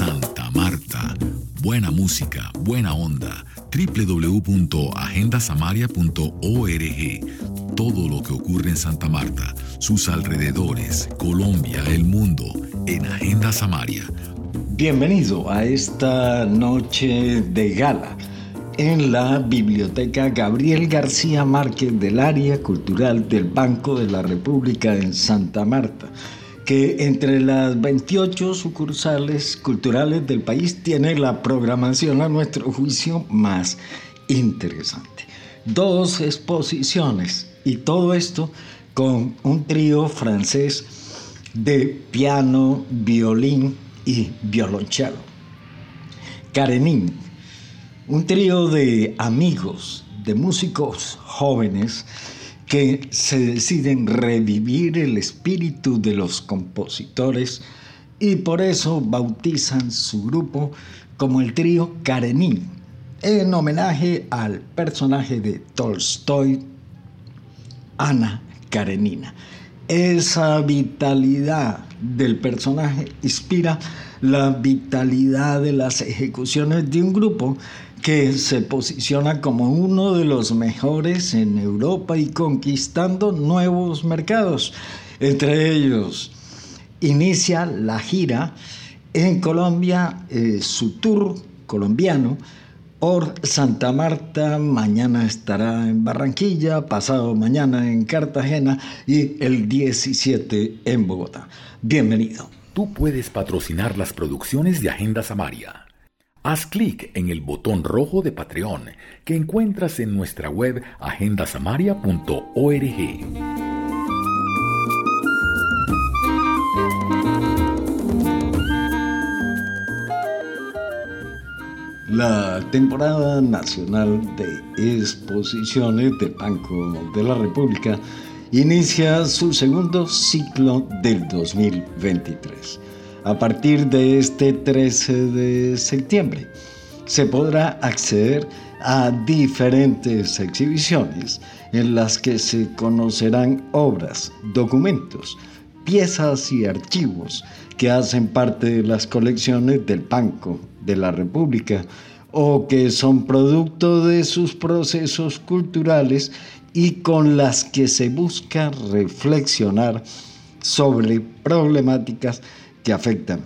Santa Marta. Buena música, buena onda. www.agendasamaria.org. Todo lo que ocurre en Santa Marta, sus alrededores, Colombia, el mundo, en Agenda Samaria. Bienvenido a esta noche de gala en la Biblioteca Gabriel García Márquez del Área Cultural del Banco de la República en Santa Marta que entre las 28 sucursales culturales del país tiene la programación a nuestro juicio más interesante. Dos exposiciones y todo esto con un trío francés de piano, violín y violonchelo. Karenin, un trío de amigos, de músicos jóvenes que se deciden revivir el espíritu de los compositores y por eso bautizan su grupo como el trío Karenin, en homenaje al personaje de Tolstoy, Ana Karenina. Esa vitalidad del personaje inspira la vitalidad de las ejecuciones de un grupo que se posiciona como uno de los mejores en Europa y conquistando nuevos mercados. Entre ellos, inicia la gira en Colombia, eh, su tour colombiano por Santa Marta, mañana estará en Barranquilla, pasado mañana en Cartagena y el 17 en Bogotá. Bienvenido. Tú puedes patrocinar las producciones de Agenda Samaria Haz clic en el botón rojo de Patreon que encuentras en nuestra web agendasamaria.org. La temporada nacional de exposiciones del Banco de la República inicia su segundo ciclo del 2023 a partir de este 13 de septiembre. Se podrá acceder a diferentes exhibiciones en las que se conocerán obras, documentos, piezas y archivos que hacen parte de las colecciones del Banco de la República o que son producto de sus procesos culturales y con las que se busca reflexionar sobre problemáticas que afectan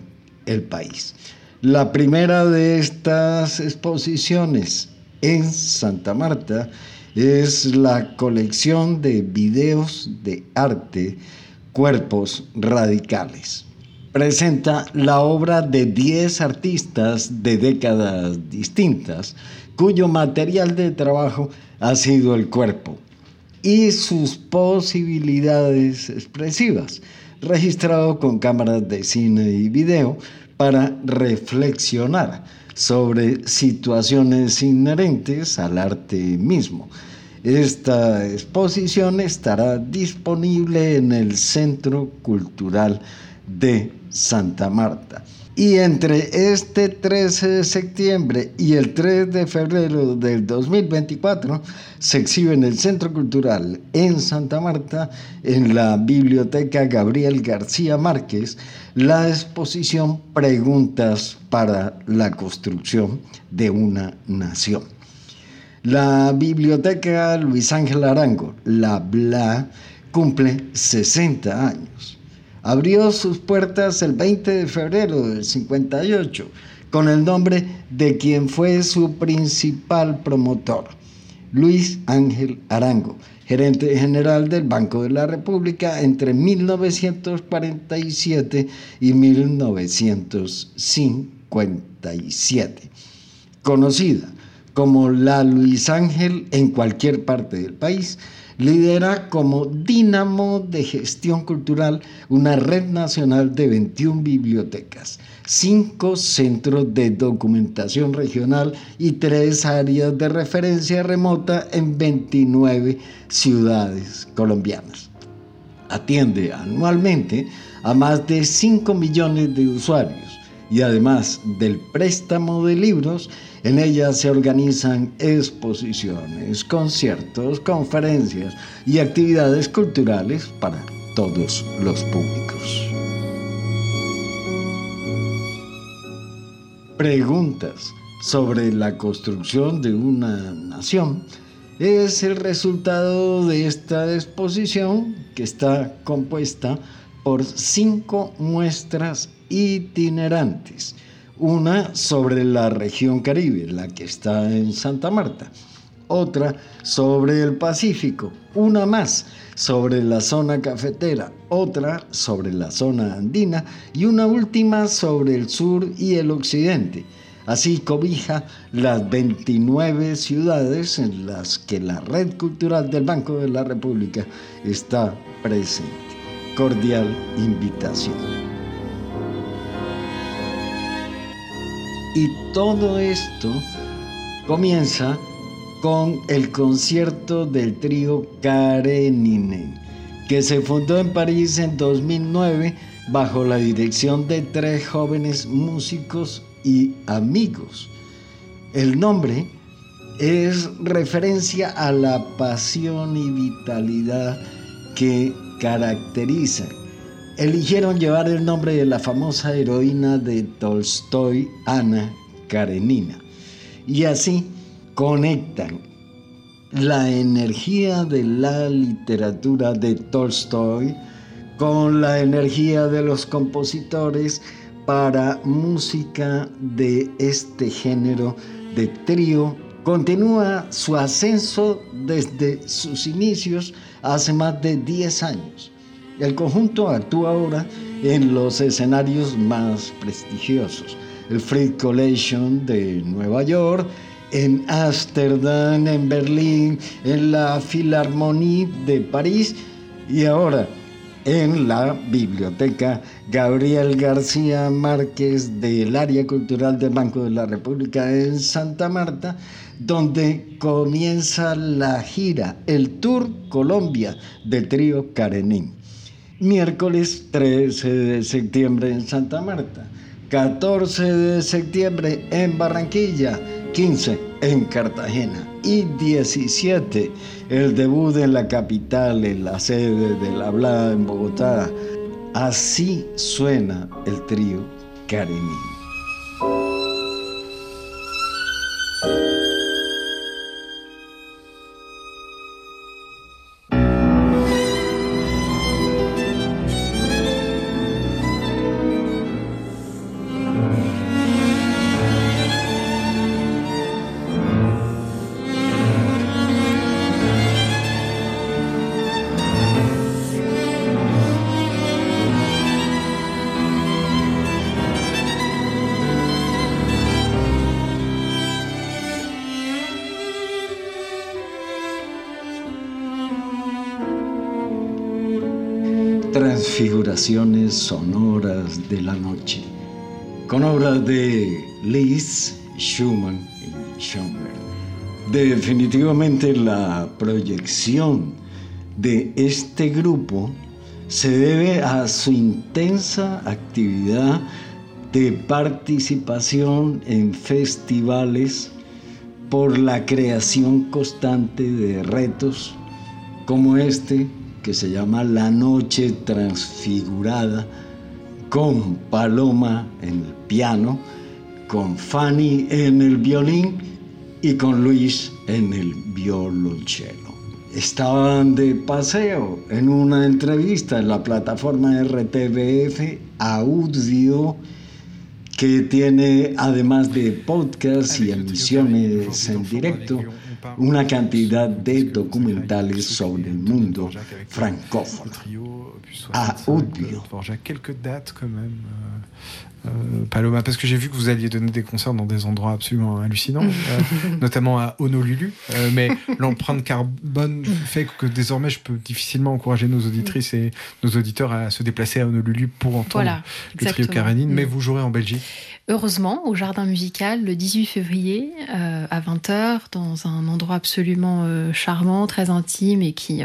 el país. La primera de estas exposiciones en Santa Marta es la colección de videos de arte Cuerpos Radicales. Presenta la obra de 10 artistas de décadas distintas, cuyo material de trabajo ha sido el cuerpo y sus posibilidades expresivas registrado con cámaras de cine y video para reflexionar sobre situaciones inherentes al arte mismo. Esta exposición estará disponible en el Centro Cultural de Santa Marta. Y entre este 13 de septiembre y el 3 de febrero del 2024 se exhibe en el Centro Cultural en Santa Marta, en la Biblioteca Gabriel García Márquez, la exposición Preguntas para la construcción de una nación. La Biblioteca Luis Ángel Arango, la BLA, cumple 60 años abrió sus puertas el 20 de febrero del 58 con el nombre de quien fue su principal promotor, Luis Ángel Arango, gerente general del Banco de la República entre 1947 y 1957. Conocida como la Luis Ángel en cualquier parte del país, lidera como dínamo de gestión cultural una red nacional de 21 bibliotecas, cinco centros de documentación regional y tres áreas de referencia remota en 29 ciudades colombianas. Atiende anualmente a más de 5 millones de usuarios y además del préstamo de libros, en ella se organizan exposiciones, conciertos, conferencias y actividades culturales para todos los públicos. preguntas sobre la construcción de una nación es el resultado de esta exposición que está compuesta por cinco muestras itinerantes. Una sobre la región Caribe, la que está en Santa Marta. Otra sobre el Pacífico. Una más sobre la zona cafetera. Otra sobre la zona andina. Y una última sobre el sur y el occidente. Así cobija las 29 ciudades en las que la red cultural del Banco de la República está presente. Cordial invitación. Y todo esto comienza con el concierto del trío Karenine, que se fundó en París en 2009 bajo la dirección de tres jóvenes músicos y amigos. El nombre es referencia a la pasión y vitalidad que caracterizan. Eligieron llevar el nombre de la famosa heroína de Tolstoy, Ana Karenina. Y así conectan la energía de la literatura de Tolstoy con la energía de los compositores para música de este género de trío. Continúa su ascenso desde sus inicios hace más de 10 años. El conjunto actúa ahora en los escenarios más prestigiosos. El Fried Collection de Nueva York, en Ámsterdam, en Berlín, en la Philharmonie de París y ahora en la Biblioteca Gabriel García Márquez del Área Cultural del Banco de la República en Santa Marta, donde comienza la gira, el Tour Colombia del trío Karenín. Miércoles 13 de septiembre en Santa Marta, 14 de septiembre en Barranquilla, 15 en Cartagena y 17 el debut en la capital, en la sede de la hablada en Bogotá. Así suena el trío Karenin. Transfiguraciones sonoras de la noche, con obras de Liszt, Schumann y Schoenberg. Definitivamente la proyección de este grupo se debe a su intensa actividad de participación en festivales por la creación constante de retos como este que se llama La Noche Transfigurada, con Paloma en el piano, con Fanny en el violín y con Luis en el violonchelo. Estaban de paseo en una entrevista en la plataforma RTBF Audio que tiene además de podcasts y emisiones en directo una cantidad de documentales sobre el mundo francófono. A Udbio. Euh, Paloma, parce que j'ai vu que vous alliez donner des concerts dans des endroits absolument hallucinants, euh, notamment à Honolulu. Euh, mais l'empreinte carbone fait que désormais, je peux difficilement encourager nos auditrices et nos auditeurs à se déplacer à Honolulu pour entendre le trio Karenine. Mais vous jouerez en Belgique Heureusement, au Jardin Musical, le 18 février, à 20h, dans un endroit absolument charmant, très intime et qui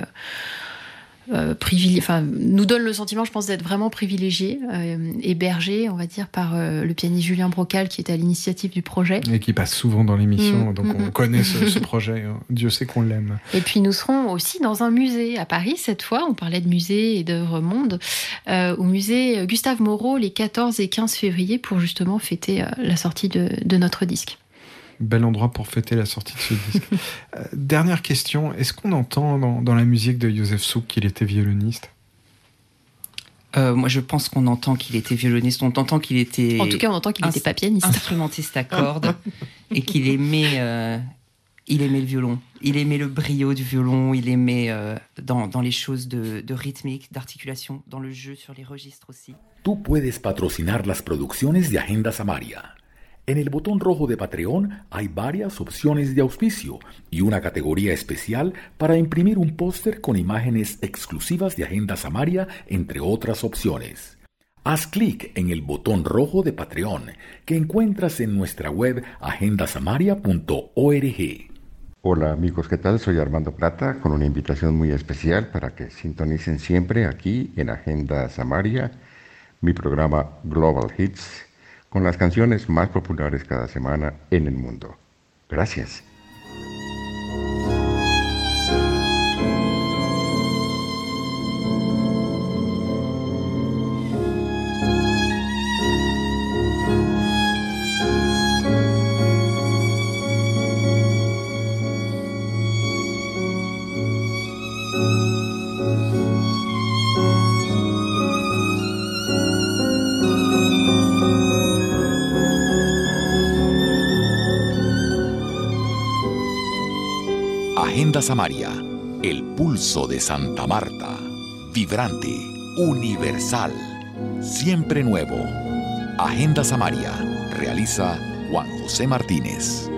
euh, enfin, nous donne le sentiment, je pense, d'être vraiment privilégié, euh, hébergé, on va dire, par euh, le pianiste Julien Brocal, qui est à l'initiative du projet. Et qui passe souvent dans l'émission, mm, donc mm, on mm. connaît ce, projet. Hein. Dieu sait qu'on l'aime. Et puis nous serons aussi dans un musée à Paris cette fois. On parlait de musée et d'œuvres monde, au musée Gustave Moreau les 14 et 15 février pour justement fêter la sortie de notre disque. Bel endroit pour fêter la sortie de ce disque. Euh, dernière question, est-ce qu'on entend dans, la musique de Joseph Souk qu'il était violoniste? Euh, moi, je pense qu'on entend qu'il était violoniste. On entend qu'il était. En tout cas, on entend qu'il n'était pas pianiste. Instrumentiste à cordes et qu'il aimait, euh, il aimait le violon. Il aimait le brio du violon. Il aimait dans, les choses de, de rythmique, d'articulation, dans le jeu sur les registres aussi. Tu puedes patrocinar las producciones de Agenda Samaria. En el botón rojo de Patreon hay varias opciones de auspicio y una categoría especial para imprimir un póster con imágenes exclusivas de Agenda Samaria, entre otras opciones. Haz clic en el botón rojo de Patreon que encuentras en nuestra web agendasamaria.org. Hola amigos, ¿qué tal? Soy Armando Plata con una invitación muy especial para que sintonicen siempre aquí en Agenda Samaria mi programa Global Hits con las canciones más populares cada semana en el mundo. Gracias. Samaria, el pulso de Santa Marta, vibrante, universal, siempre nuevo. Agenda Samaria, realiza Juan José Martínez.